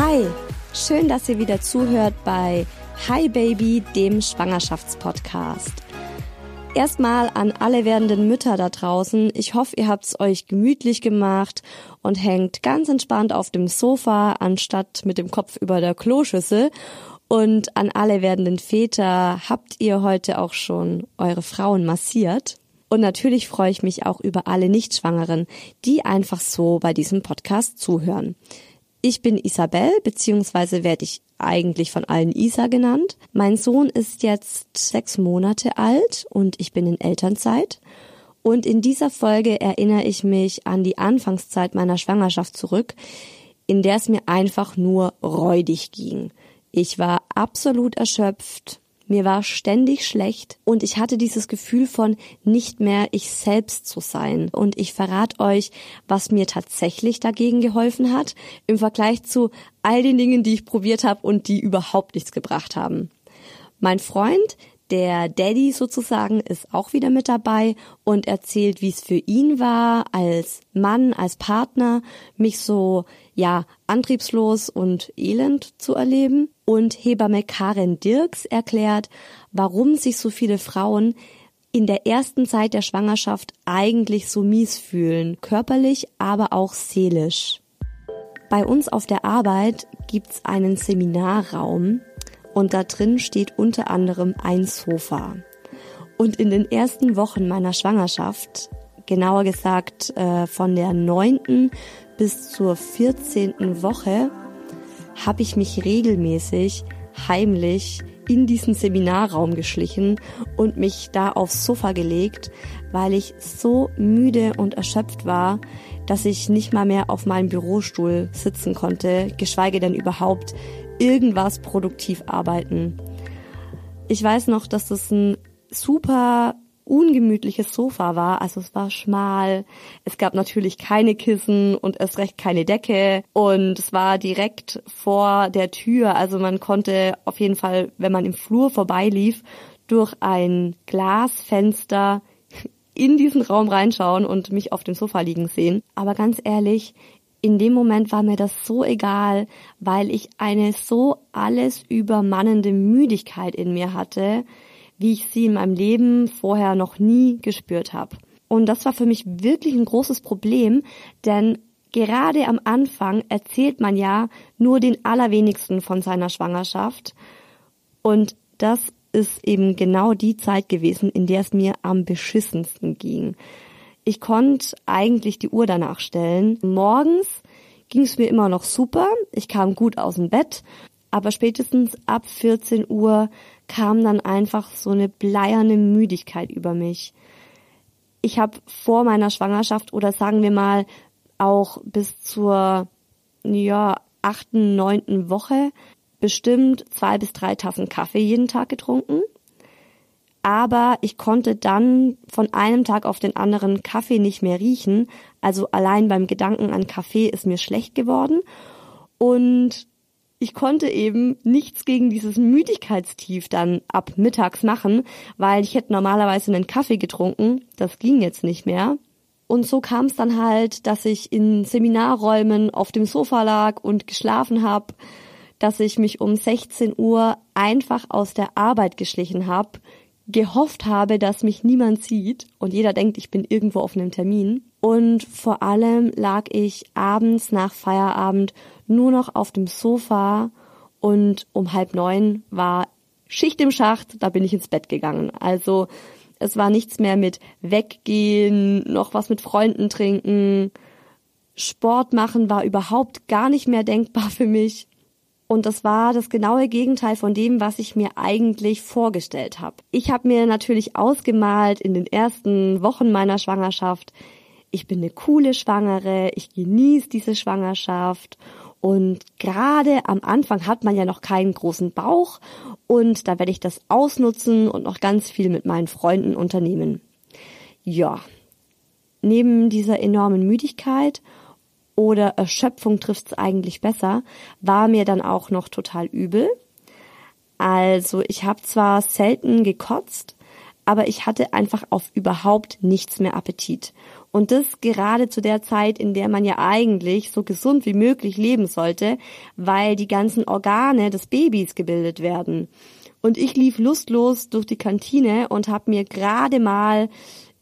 Hi, schön, dass ihr wieder zuhört bei Hi Baby, dem Schwangerschaftspodcast. Erstmal an alle werdenden Mütter da draußen. Ich hoffe, ihr habt es euch gemütlich gemacht und hängt ganz entspannt auf dem Sofa, anstatt mit dem Kopf über der Kloschüssel. Und an alle werdenden Väter, habt ihr heute auch schon eure Frauen massiert? Und natürlich freue ich mich auch über alle Nichtschwangeren, die einfach so bei diesem Podcast zuhören. Ich bin Isabel, beziehungsweise werde ich eigentlich von allen Isa genannt. Mein Sohn ist jetzt sechs Monate alt und ich bin in Elternzeit. Und in dieser Folge erinnere ich mich an die Anfangszeit meiner Schwangerschaft zurück, in der es mir einfach nur räudig ging. Ich war absolut erschöpft, mir war ständig schlecht und ich hatte dieses Gefühl von nicht mehr ich selbst zu sein. Und ich verrate euch, was mir tatsächlich dagegen geholfen hat, im Vergleich zu all den Dingen, die ich probiert habe und die überhaupt nichts gebracht haben. Mein Freund, der Daddy sozusagen ist auch wieder mit dabei und erzählt, wie es für ihn war, als Mann, als Partner, mich so, ja, antriebslos und elend zu erleben. Und Hebamme Karen Dirks erklärt, warum sich so viele Frauen in der ersten Zeit der Schwangerschaft eigentlich so mies fühlen, körperlich, aber auch seelisch. Bei uns auf der Arbeit gibt's einen Seminarraum, und da drin steht unter anderem ein Sofa. Und in den ersten Wochen meiner Schwangerschaft, genauer gesagt äh, von der neunten bis zur vierzehnten Woche, habe ich mich regelmäßig heimlich in diesen Seminarraum geschlichen und mich da aufs Sofa gelegt, weil ich so müde und erschöpft war, dass ich nicht mal mehr auf meinem Bürostuhl sitzen konnte, geschweige denn überhaupt irgendwas produktiv arbeiten. Ich weiß noch, dass das ein super ungemütliches Sofa war. Also es war schmal. Es gab natürlich keine Kissen und erst recht keine Decke. Und es war direkt vor der Tür. Also man konnte auf jeden Fall, wenn man im Flur vorbeilief, durch ein Glasfenster in diesen Raum reinschauen und mich auf dem Sofa liegen sehen. Aber ganz ehrlich, in dem Moment war mir das so egal, weil ich eine so alles übermannende Müdigkeit in mir hatte, wie ich sie in meinem Leben vorher noch nie gespürt habe. Und das war für mich wirklich ein großes Problem, denn gerade am Anfang erzählt man ja nur den allerwenigsten von seiner Schwangerschaft. Und das ist eben genau die Zeit gewesen, in der es mir am beschissensten ging. Ich konnte eigentlich die Uhr danach stellen. Morgens ging es mir immer noch super. Ich kam gut aus dem Bett. Aber spätestens ab 14 Uhr kam dann einfach so eine bleierne Müdigkeit über mich. Ich habe vor meiner Schwangerschaft oder sagen wir mal auch bis zur ja, achten, neunten Woche bestimmt zwei bis drei Tassen Kaffee jeden Tag getrunken aber ich konnte dann von einem Tag auf den anderen Kaffee nicht mehr riechen. Also allein beim Gedanken an Kaffee ist mir schlecht geworden und ich konnte eben nichts gegen dieses Müdigkeitstief dann ab mittags machen, weil ich hätte normalerweise einen Kaffee getrunken. Das ging jetzt nicht mehr. Und so kam es dann halt, dass ich in Seminarräumen auf dem Sofa lag und geschlafen habe, dass ich mich um 16 Uhr einfach aus der Arbeit geschlichen habe, gehofft habe, dass mich niemand sieht und jeder denkt, ich bin irgendwo auf einem Termin. Und vor allem lag ich abends nach Feierabend nur noch auf dem Sofa und um halb neun war Schicht im Schacht, da bin ich ins Bett gegangen. Also es war nichts mehr mit weggehen, noch was mit Freunden trinken. Sport machen war überhaupt gar nicht mehr denkbar für mich. Und das war das genaue Gegenteil von dem, was ich mir eigentlich vorgestellt habe. Ich habe mir natürlich ausgemalt in den ersten Wochen meiner Schwangerschaft, ich bin eine coole Schwangere, ich genieße diese Schwangerschaft und gerade am Anfang hat man ja noch keinen großen Bauch und da werde ich das ausnutzen und noch ganz viel mit meinen Freunden unternehmen. Ja, neben dieser enormen Müdigkeit oder Erschöpfung trifft es eigentlich besser, war mir dann auch noch total übel. Also ich habe zwar selten gekotzt, aber ich hatte einfach auf überhaupt nichts mehr Appetit. Und das gerade zu der Zeit, in der man ja eigentlich so gesund wie möglich leben sollte, weil die ganzen Organe des Babys gebildet werden. Und ich lief lustlos durch die Kantine und habe mir gerade mal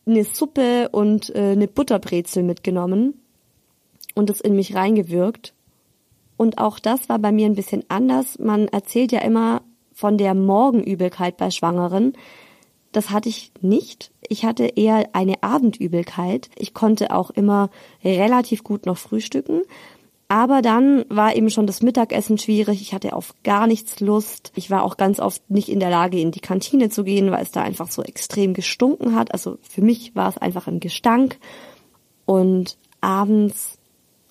eine Suppe und äh, eine Butterbrezel mitgenommen und es in mich reingewirkt. Und auch das war bei mir ein bisschen anders. Man erzählt ja immer von der Morgenübelkeit bei Schwangeren. Das hatte ich nicht. Ich hatte eher eine Abendübelkeit. Ich konnte auch immer relativ gut noch frühstücken. Aber dann war eben schon das Mittagessen schwierig. Ich hatte auf gar nichts Lust. Ich war auch ganz oft nicht in der Lage, in die Kantine zu gehen, weil es da einfach so extrem gestunken hat. Also für mich war es einfach ein Gestank. Und abends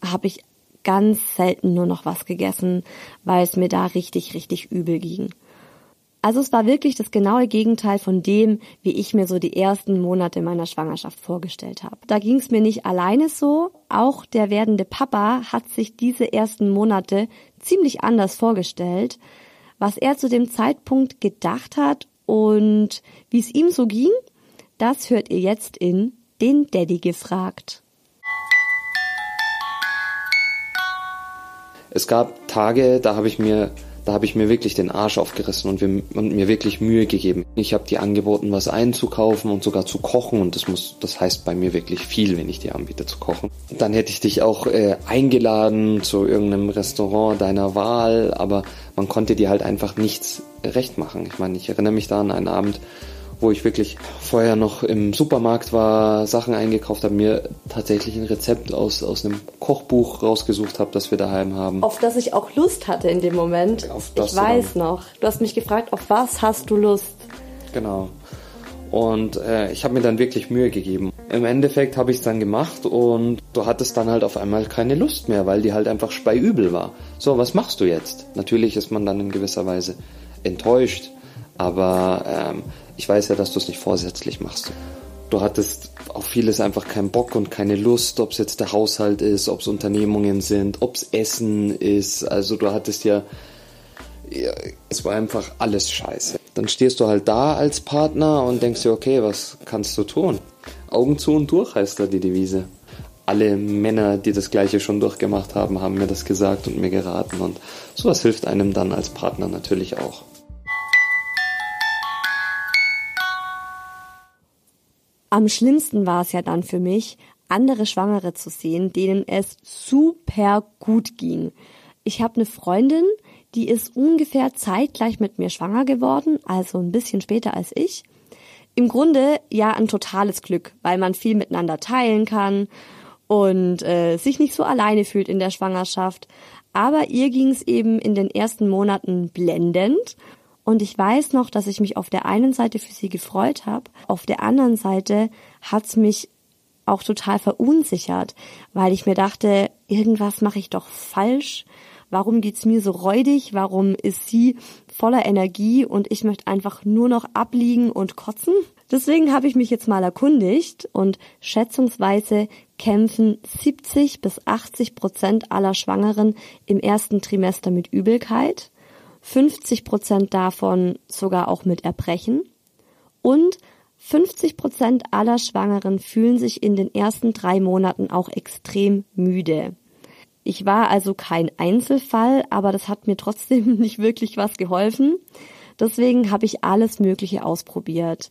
habe ich ganz selten nur noch was gegessen, weil es mir da richtig, richtig übel ging. Also es war wirklich das genaue Gegenteil von dem, wie ich mir so die ersten Monate meiner Schwangerschaft vorgestellt habe. Da ging es mir nicht alleine so, auch der werdende Papa hat sich diese ersten Monate ziemlich anders vorgestellt, was er zu dem Zeitpunkt gedacht hat und wie es ihm so ging, das hört ihr jetzt in den Daddy gefragt. es gab Tage, da habe ich mir da habe ich mir wirklich den Arsch aufgerissen und, wir, und mir wirklich Mühe gegeben. Ich habe dir angeboten, was einzukaufen und sogar zu kochen und das muss, das heißt bei mir wirklich viel, wenn ich dir anbiete zu kochen. Dann hätte ich dich auch äh, eingeladen zu irgendeinem Restaurant deiner Wahl, aber man konnte dir halt einfach nichts recht machen. Ich meine, ich erinnere mich da an einen Abend, wo ich wirklich vorher noch im Supermarkt war, Sachen eingekauft habe, mir tatsächlich ein Rezept aus, aus einem Kochbuch rausgesucht habe, das wir daheim haben. Auf das ich auch Lust hatte in dem Moment. Auf das ich weiß dann. noch. Du hast mich gefragt, auf was hast du Lust? Genau. Und äh, ich habe mir dann wirklich Mühe gegeben. Im Endeffekt habe ich es dann gemacht und du hattest dann halt auf einmal keine Lust mehr, weil die halt einfach speiübel war. So, was machst du jetzt? Natürlich ist man dann in gewisser Weise enttäuscht, aber ähm, ich weiß ja, dass du es nicht vorsätzlich machst. Du hattest auf vieles einfach keinen Bock und keine Lust, ob es jetzt der Haushalt ist, ob es Unternehmungen sind, ob es Essen ist. Also du hattest ja, ja, es war einfach alles scheiße. Dann stehst du halt da als Partner und denkst dir, okay, was kannst du tun? Augen zu und durch heißt da die Devise. Alle Männer, die das gleiche schon durchgemacht haben, haben mir das gesagt und mir geraten und sowas hilft einem dann als Partner natürlich auch. Am schlimmsten war es ja dann für mich, andere Schwangere zu sehen, denen es super gut ging. Ich habe eine Freundin, Die ist ungefähr zeitgleich mit mir schwanger geworden, also ein bisschen später als ich. Im Grunde ja ein totales Glück, weil man viel miteinander teilen kann und äh, sich nicht so alleine fühlt in der Schwangerschaft. Aber ihr ging es eben in den ersten Monaten blendend. Und ich weiß noch, dass ich mich auf der einen Seite für sie gefreut habe, auf der anderen Seite hat's mich auch total verunsichert, weil ich mir dachte, irgendwas mache ich doch falsch. Warum geht's mir so räudig? Warum ist sie voller Energie und ich möchte einfach nur noch abliegen und kotzen? Deswegen habe ich mich jetzt mal erkundigt und schätzungsweise kämpfen 70 bis 80 Prozent aller Schwangeren im ersten Trimester mit Übelkeit, 50 Prozent davon sogar auch mit Erbrechen und 50 Prozent aller Schwangeren fühlen sich in den ersten drei Monaten auch extrem müde. Ich war also kein Einzelfall, aber das hat mir trotzdem nicht wirklich was geholfen. Deswegen habe ich alles Mögliche ausprobiert.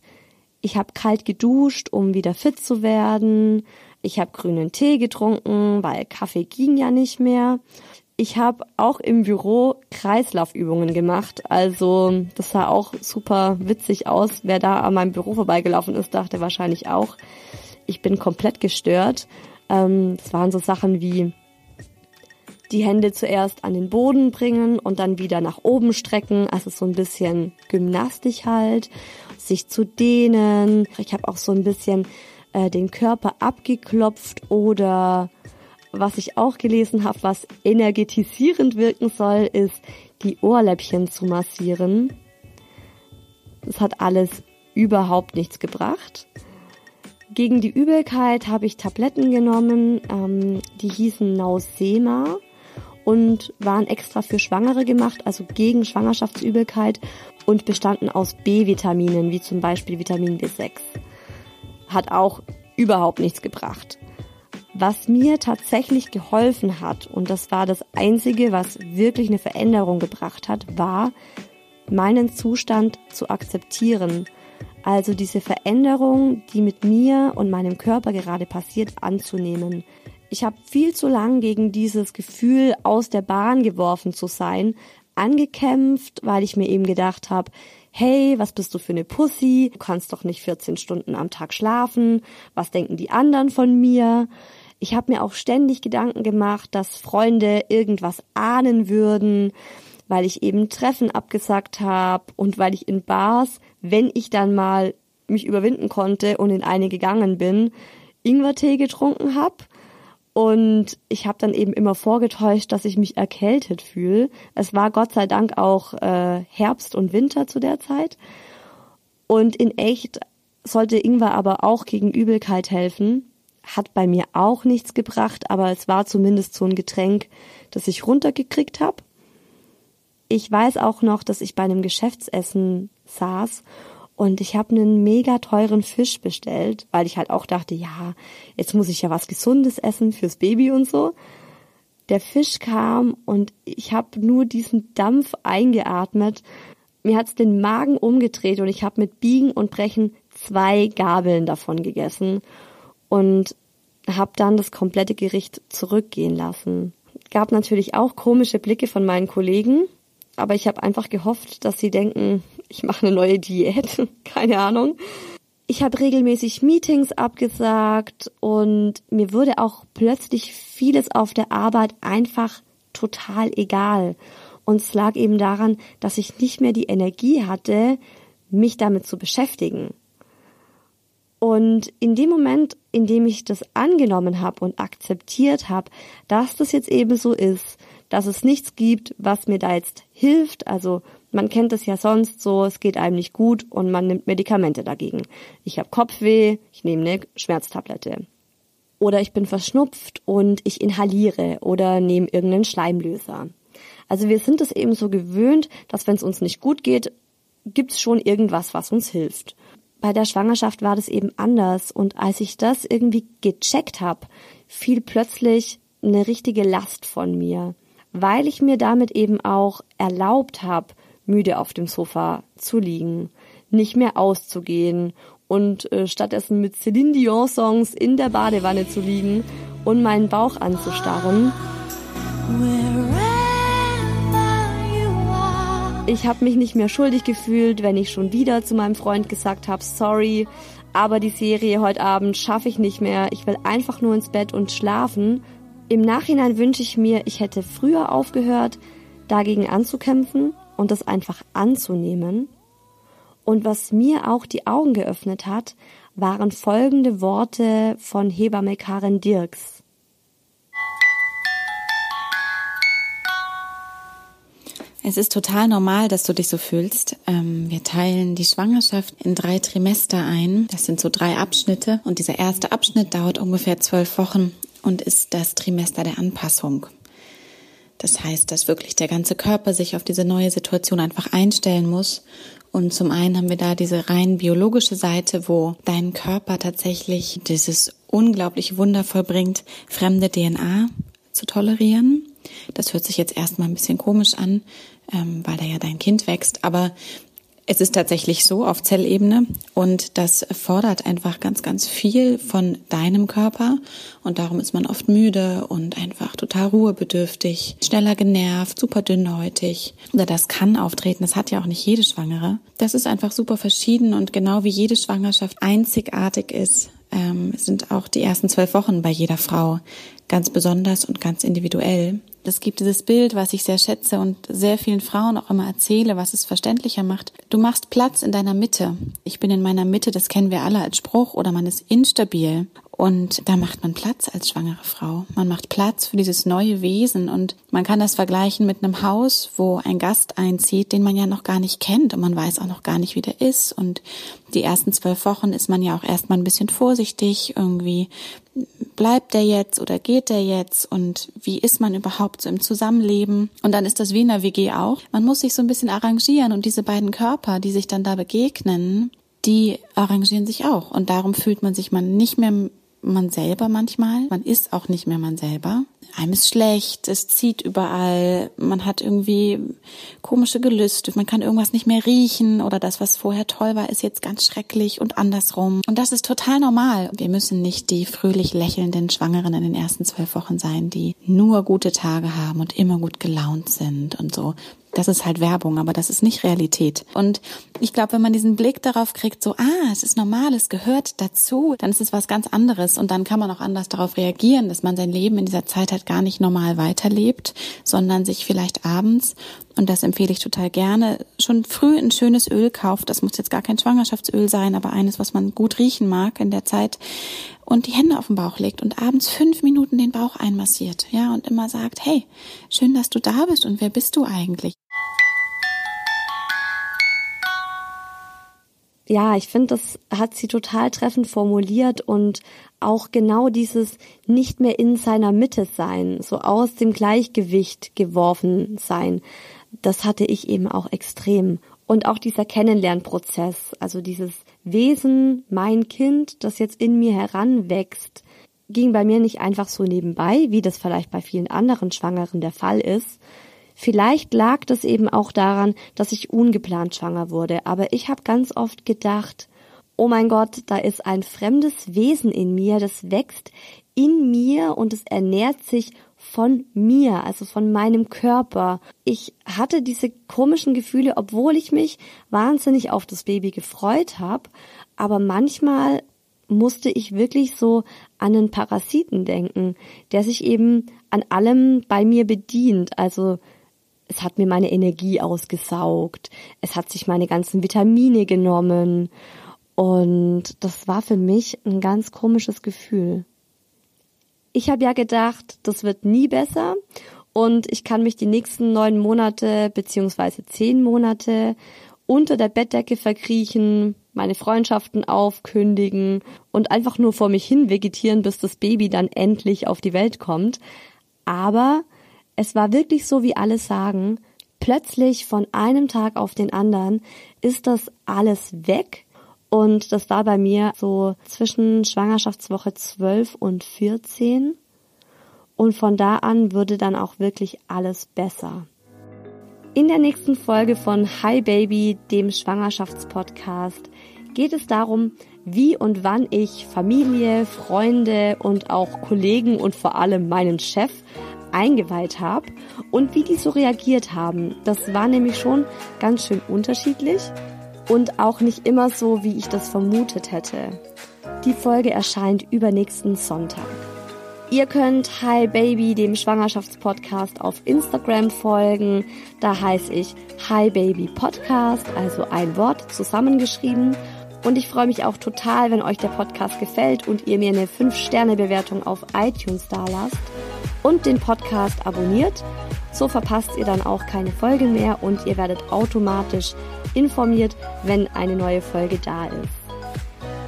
Ich habe kalt geduscht, um wieder fit zu werden. Ich habe grünen Tee getrunken, weil Kaffee ging ja nicht mehr. Ich habe auch im Büro Kreislaufübungen gemacht. Also das sah auch super witzig aus. Wer da an meinem Büro vorbeigelaufen ist, dachte wahrscheinlich auch, ich bin komplett gestört. Ähm, es waren so Sachen wie die Hände zuerst an den Boden bringen und dann wieder nach oben strecken. Also so ein bisschen Gymnastik halt, sich zu dehnen. Ich habe auch so ein bisschen äh, den Körper abgeklopft oder was ich auch gelesen habe, was energetisierend wirken soll, ist die Ohrläppchen zu massieren. Das hat alles überhaupt nichts gebracht. Gegen die Übelkeit habe ich Tabletten genommen, ähm, die hießen Nausema und waren extra für Schwangere gemacht, also gegen Schwangerschaftsübelkeit und bestanden aus B-Vitaminen, wie zum Beispiel Vitamin B6. Hat auch überhaupt nichts gebracht. Was mir tatsächlich geholfen hat, und das war das Einzige, was wirklich eine Veränderung gebracht hat, war, meinen Zustand zu akzeptieren. Also diese Veränderung, die mit mir und meinem Körper gerade passiert, anzunehmen. Ich habe viel zu lang gegen dieses Gefühl, aus der Bahn geworfen zu sein, angekämpft, weil ich mir eben gedacht habe, hey, was bist du für eine Pussy? Du kannst doch nicht 14 Stunden am Tag schlafen. Was denken die anderen von mir? Ich habe mir auch ständig Gedanken gemacht, dass Freunde irgendwas ahnen würden, weil ich eben Treffen abgesagt habe und weil ich in Bars, wenn ich dann mal mich überwinden konnte und in eine gegangen bin, Ingwertee getrunken habe. Und ich habe dann eben immer vorgetäuscht, dass ich mich erkältet fühle. Es war Gott sei Dank auch äh, Herbst und Winter zu der Zeit. Und in echt sollte Ingwer aber auch gegen Übelkeit helfen hat bei mir auch nichts gebracht, aber es war zumindest so ein Getränk, das ich runtergekriegt habe. Ich weiß auch noch, dass ich bei einem Geschäftsessen saß und ich habe einen mega teuren Fisch bestellt, weil ich halt auch dachte, ja, jetzt muss ich ja was Gesundes essen fürs Baby und so. Der Fisch kam und ich habe nur diesen Dampf eingeatmet. Mir hat's den Magen umgedreht und ich habe mit Biegen und Brechen zwei Gabeln davon gegessen und habe dann das komplette Gericht zurückgehen lassen. Gab natürlich auch komische Blicke von meinen Kollegen, aber ich habe einfach gehofft, dass sie denken, ich mache eine neue Diät, keine Ahnung. Ich habe regelmäßig Meetings abgesagt und mir wurde auch plötzlich vieles auf der Arbeit einfach total egal. Und es lag eben daran, dass ich nicht mehr die Energie hatte, mich damit zu beschäftigen. Und in dem Moment, in dem ich das angenommen habe und akzeptiert habe, dass das jetzt eben so ist, dass es nichts gibt, was mir da jetzt hilft, also man kennt es ja sonst so, es geht einem nicht gut und man nimmt Medikamente dagegen. Ich habe Kopfweh, ich nehme eine Schmerztablette. Oder ich bin verschnupft und ich inhaliere oder nehme irgendeinen Schleimlöser. Also wir sind es eben so gewöhnt, dass wenn es uns nicht gut geht, gibt es schon irgendwas, was uns hilft bei der Schwangerschaft war das eben anders. Und als ich das irgendwie gecheckt habe, fiel plötzlich eine richtige Last von mir, weil ich mir damit eben auch erlaubt habe, müde auf dem Sofa zu liegen, nicht mehr auszugehen und äh, stattdessen mit Céline Dion Songs in der Badewanne zu liegen und meinen Bauch anzustarren. Wherever Ich habe mich nicht mehr schuldig gefühlt, wenn ich schon wieder zu meinem Freund gesagt habe, sorry, aber die Serie heute Abend schaffe ich nicht mehr. Ich will einfach nur ins Bett und schlafen. Im Nachhinein wünsche ich mir, ich hätte früher aufgehört, dagegen anzukämpfen und das einfach anzunehmen. Und was mir auch die Augen geöffnet hat, waren folgende Worte von Hebamme Karen Dirks. Es ist total normal, dass du dich so fühlst. Ähm, wir teilen die Schwangerschaft in drei Trimester ein. Das sind so drei Abschnitte. Und dieser erste Abschnitt dauert ungefähr zwölf Wochen und ist das Trimester der Anpassung. Das heißt, dass wirklich der ganze Körper sich auf diese neue Situation einfach einstellen muss. Und zum einen haben wir da diese rein biologische Seite, wo dein Körper tatsächlich dieses unglaublich Wunder vollbringt, fremde DNA zu tolerieren. Das hört sich jetzt erstmal ein bisschen komisch an, ähm, weil da ja dein Kind wächst. Aber es ist tatsächlich so auf Zellebene und das fordert einfach ganz, ganz viel von deinem Körper und darum ist man oft müde und einfach total ruhebedürftig, schneller genervt, super dünnhäutig. Oder das kann auftreten, das hat ja auch nicht jede Schwangere. Das ist einfach super verschieden und genau wie jede Schwangerschaft einzigartig ist, ähm, sind auch die ersten zwölf Wochen bei jeder Frau ganz besonders und ganz individuell. Es gibt dieses Bild, was ich sehr schätze und sehr vielen Frauen auch immer erzähle, was es verständlicher macht. Du machst Platz in deiner Mitte. Ich bin in meiner Mitte, das kennen wir alle als Spruch, oder man ist instabil. Und da macht man Platz als schwangere Frau. Man macht Platz für dieses neue Wesen und man kann das vergleichen mit einem Haus, wo ein Gast einzieht, den man ja noch gar nicht kennt und man weiß auch noch gar nicht, wie der ist. Und die ersten zwölf Wochen ist man ja auch erstmal ein bisschen vorsichtig, irgendwie bleibt der jetzt oder geht der jetzt und wie ist man überhaupt so im Zusammenleben? Und dann ist das Wiener WG auch. Man muss sich so ein bisschen arrangieren und diese beiden Körper, die sich dann da begegnen, die arrangieren sich auch. Und darum fühlt man sich man nicht mehr man selber manchmal. Man ist auch nicht mehr man selber. Einem ist schlecht, es zieht überall, man hat irgendwie komische Gelüste, man kann irgendwas nicht mehr riechen oder das, was vorher toll war, ist jetzt ganz schrecklich und andersrum. Und das ist total normal. Wir müssen nicht die fröhlich lächelnden Schwangeren in den ersten zwölf Wochen sein, die nur gute Tage haben und immer gut gelaunt sind und so das ist halt Werbung, aber das ist nicht Realität. Und ich glaube, wenn man diesen Blick darauf kriegt, so, ah, es ist normal, es gehört dazu, dann ist es was ganz anderes und dann kann man auch anders darauf reagieren, dass man sein Leben in dieser Zeit halt gar nicht normal weiterlebt, sondern sich vielleicht abends, und das empfehle ich total gerne, schon früh ein schönes Öl kauft. Das muss jetzt gar kein Schwangerschaftsöl sein, aber eines, was man gut riechen mag in der Zeit und die Hände auf den Bauch legt und abends fünf Minuten den Bauch einmassiert, ja, und immer sagt, hey, schön, dass du da bist und wer bist du eigentlich? Ja, ich finde, das hat sie total treffend formuliert und auch genau dieses nicht mehr in seiner Mitte sein, so aus dem Gleichgewicht geworfen sein, das hatte ich eben auch extrem. Und auch dieser Kennenlernprozess, also dieses Wesen, mein Kind, das jetzt in mir heranwächst, ging bei mir nicht einfach so nebenbei, wie das vielleicht bei vielen anderen Schwangeren der Fall ist. Vielleicht lag das eben auch daran, dass ich ungeplant schwanger wurde, aber ich habe ganz oft gedacht, oh mein Gott, da ist ein fremdes Wesen in mir, das wächst in mir und es ernährt sich von mir, also von meinem Körper. Ich hatte diese komischen Gefühle, obwohl ich mich wahnsinnig auf das Baby gefreut habe, aber manchmal musste ich wirklich so an einen Parasiten denken, der sich eben an allem bei mir bedient. Also es hat mir meine Energie ausgesaugt, es hat sich meine ganzen Vitamine genommen und das war für mich ein ganz komisches Gefühl. Ich habe ja gedacht, das wird nie besser und ich kann mich die nächsten neun Monate beziehungsweise zehn Monate unter der Bettdecke verkriechen, meine Freundschaften aufkündigen und einfach nur vor mich hin vegetieren, bis das Baby dann endlich auf die Welt kommt. Aber es war wirklich so, wie alle sagen, plötzlich von einem Tag auf den anderen ist das alles weg und das war bei mir so zwischen Schwangerschaftswoche 12 und 14. Und von da an würde dann auch wirklich alles besser. In der nächsten Folge von Hi Baby, dem Schwangerschaftspodcast, geht es darum, wie und wann ich Familie, Freunde und auch Kollegen und vor allem meinen Chef eingeweiht habe und wie die so reagiert haben. Das war nämlich schon ganz schön unterschiedlich und auch nicht immer so, wie ich das vermutet hätte. Die Folge erscheint übernächsten Sonntag. Ihr könnt Hi Baby, dem Schwangerschaftspodcast, auf Instagram folgen. Da heiße ich Hi Baby Podcast, also ein Wort zusammengeschrieben. Und ich freue mich auch total, wenn euch der Podcast gefällt und ihr mir eine 5-Sterne-Bewertung auf iTunes dalasst und den Podcast abonniert. So verpasst ihr dann auch keine Folge mehr und ihr werdet automatisch informiert, wenn eine neue Folge da ist.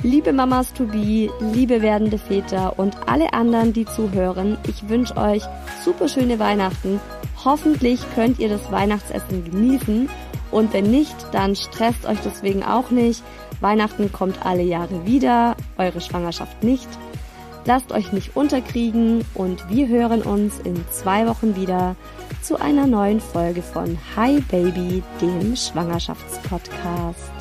Liebe Mamas to be, liebe werdende Väter und alle anderen, die zuhören, ich wünsche euch super schöne Weihnachten. Hoffentlich könnt ihr das Weihnachtsessen genießen und wenn nicht, dann stresst euch deswegen auch nicht. Weihnachten kommt alle Jahre wieder, eure Schwangerschaft nicht. Lasst euch nicht unterkriegen und wir hören uns in zwei Wochen wieder zu einer neuen Folge von Hi Baby, dem Schwangerschaftspodcast.